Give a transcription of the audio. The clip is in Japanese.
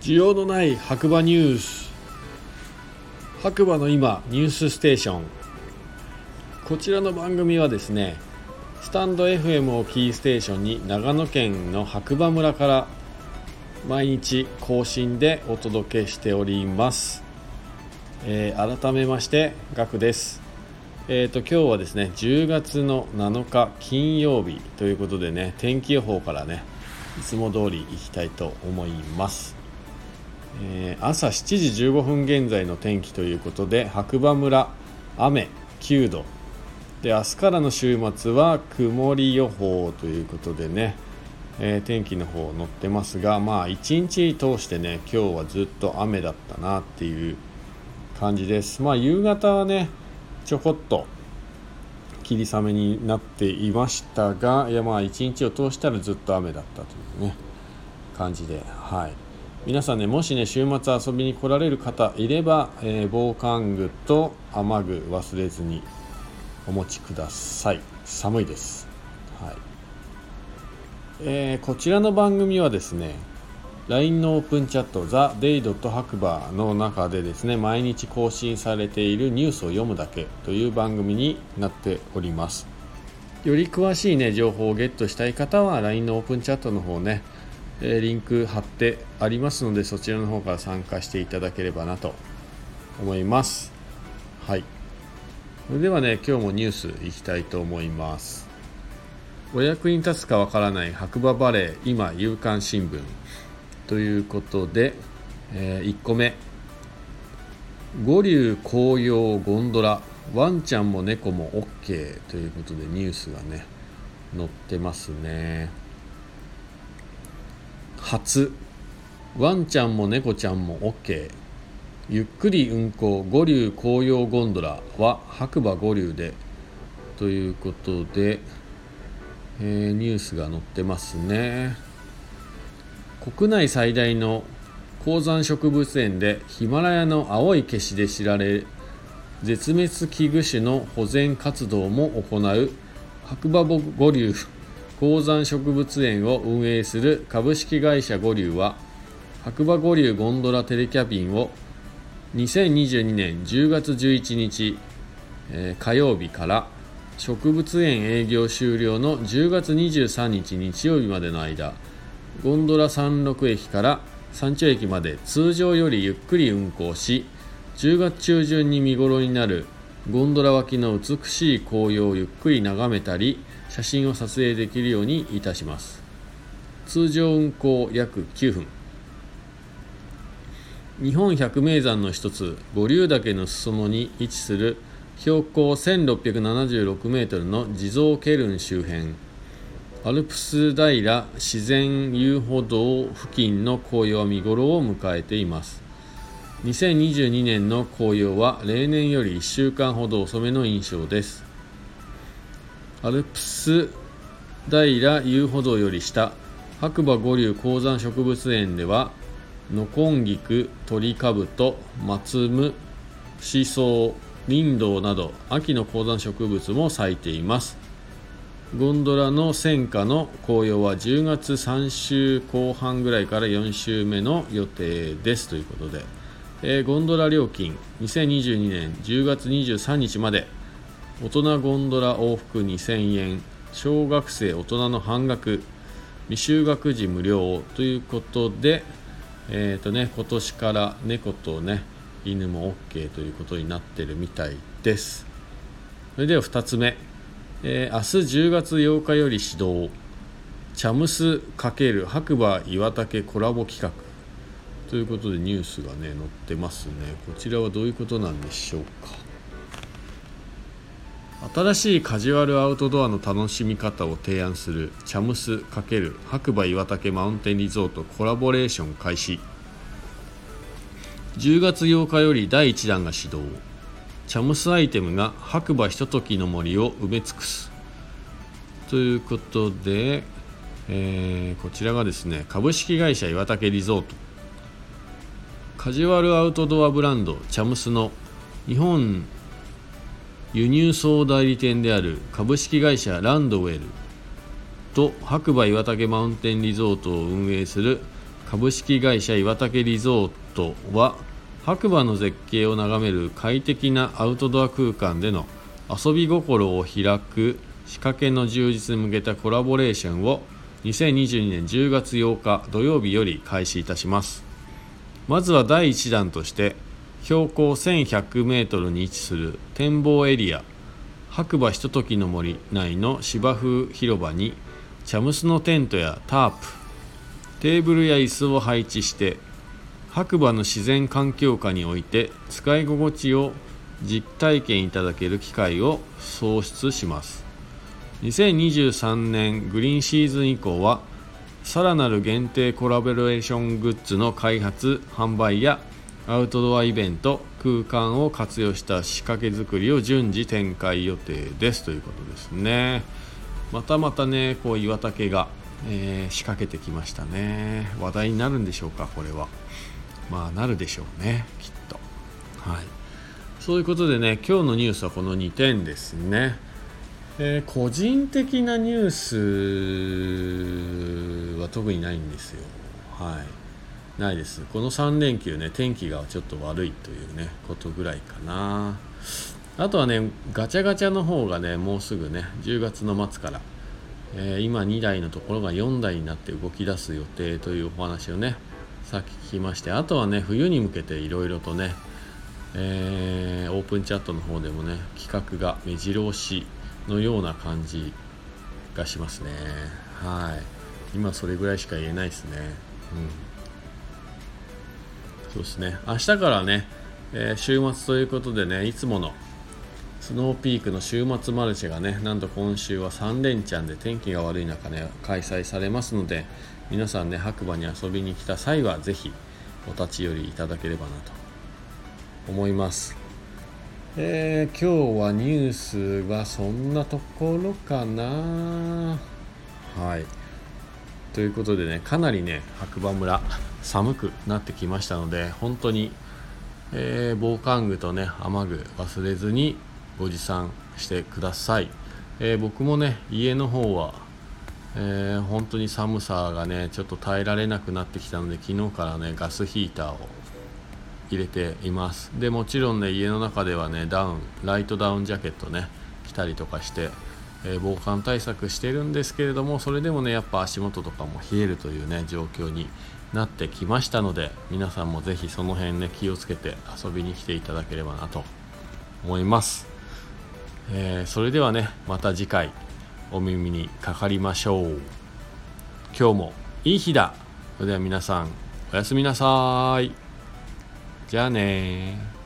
需要のない白馬ニュース。白馬の今ニュースステーション。こちらの番組はですねスタンド FM をキーステーションに長野県の白馬村から毎日更新でお届けしております、えー、改めましてガクです。えーと、今日はですね10月の7日金曜日ということでね天気予報からねいつも通りいきたいと思います。えー、朝7時15分現在の天気ということで白馬村雨9度。で明日からの週末は曇り予報ということでね、えー、天気の方載ってますがまあ一日通してね今日はずっと雨だったなっていう感じです。まあ夕方はねちょこっと霧雨になっていましたがいやまあ一日を通したらずっと雨だったというね感じではい。皆さんねもしね週末遊びに来られる方いれば、えー、防寒具と雨具忘れずにお持ちください。寒いです、はい。えー、こちらの番組はですね LINE のオープンチャット TheDay. 白馬の中でですね毎日更新されているニュースを読むだけという番組になっております。より詳しいね情報をゲットしたい方は LINE のオープンチャットの方ねリンク貼ってありますのでそちらの方から参加していただければなと思います。はい。それではね今日もニュースいきたいと思います。お役に立つかわからない白馬バレー今夕刊新聞。ということで、えー、1個目。五竜紅葉ゴンドラ。ワンちゃんも猫も OK ということでニュースがね載ってますね。初。ワンちゃんも猫ちゃんも OK ゆっくり運行五竜紅葉ゴンドラ。は白馬五竜で。ということで、えー、ニュースが載ってますね。国内最大の高山植物園でヒマラヤの青い消しで知られ絶滅危惧種の保全活動も行う。白馬五竜高山植物園を運営する株式会社五竜は白馬五竜ゴンドラテレキャビンを2022年10月11日、えー、火曜日から植物園営業終了の10月23日日曜日までの間ゴンドラ山麓駅から山頂駅まで通常よりゆっくり運行し10月中旬に見頃になるゴンドラ脇の美しい紅葉をゆっくり眺めたり写真を撮影できるようにいたします。通常運行約9分。日本百名山の一つ五竜岳の裾野に位置する標高1676メートルの地蔵ケルン周辺。アルプス平自然遊歩道付近の紅葉は見頃を迎えています。2022年の紅葉は例年より1週間ほど遅めの印象です。アルプス平遊歩道より下白馬五竜高山植物園ではノコンギクトリカブト松ムシソウリンドウなど秋の高山植物も咲いています。ゴンドラの戦火の紅葉は10月3週後半ぐらいから4週目の予定ですということで、えー、ゴンドラ料金2022年10月23日まで大人ゴンドラ往復2000円小学生大人の半額未就学児無料ということで、えーとね、今年から猫とね犬も OK ということになってるみたいです。それでは2つ目、えー、明日10月8日より始動。チャムス×白馬岩竹コラボ企画。ということでニュースがね載ってますね。こちらはどういうことなんでしょうか。新しいカジュアルアウトドアの楽しみ方を提案するチャムス×白馬岩岳マウンテンリゾートコラボレーション開始。10月8日より第1弾が始動。チャムスアイテムが白馬ひとときの森を埋め尽くす。ということで、えー、こちらがですね株式会社岩岳リゾート。カジュアルアウトドアブランドチャムスの日本輸入総代理店である株式会社ランドウェル。と白馬岩岳マウンテンリゾートを運営する株式会社岩岳リゾートは白馬の絶景を眺める快適なアウトドア空間での遊び心を開く仕掛けの充実に向けたコラボレーションを2022年10月8日土曜日より開始いたします。まずは第1弾として標高 1100m に位置する展望エリア白馬ひとときの森内の芝生広場にチャムスのテントやタープテーブルや椅子を配置して白馬の自然環境下において使い心地を実体験いただける機会を創出します。2023年グリーンシーズン以降はさらなる限定コラボレーショングッズの開発販売やアウトドアイベント空間を活用した仕掛け作りを順次展開予定ですということですね。またまたねこう岩竹が、えー、仕掛けてきましたね。話題になるんでしょうかこれは。まあなるでしょうねきっと。はい。そういうことでね今日のニュースはこの2点ですね。えー、個人的なニュースは特にないんですよ。はい。ないです。この3連休ね天気がちょっと悪いというねことぐらいかな。あとはねガチャガチャの方がねもうすぐね10月の末から、えー、今2台のところが4台になって動き出す予定というお話をねさっき聞きましてあとはね冬に向けていろいろとね、えー、オープンチャットの方でもね企画が目白押しのような感じがしますね。はい。今それぐらいしか言えないですね。うん。そうですね。明日からね、えー、週末ということでねいつものスノーピークの週末マルシェがねなんと今週は3連チャンで天気が悪い中ね開催されますので皆さんね白馬に遊びに来た際は是非お立ち寄りいただければなと思います。えー、今日はニュースはそんなところかな。はい。ということでねかなりね白馬村寒くなってきましたので本当に、えー、防寒具とね雨具忘れずにご持参してください、えー、僕もね家の方はえー、本当に寒さがねちょっと耐えられなくなってきたので昨日からねガスヒーターを入れています。でもちろんね家の中ではねダウンライトダウンジャケットね着たりとかして、えー、防寒対策してるんですけれどもそれでもねやっぱ足元とかも冷えるというね状況になってきましたので皆さんもぜひその辺ね気をつけて遊びに来ていただければなと思います、えー、それではねまた次回。お耳にかかりましょう。今日もいい日だ。それでは皆さんおやすみなさい。じゃあね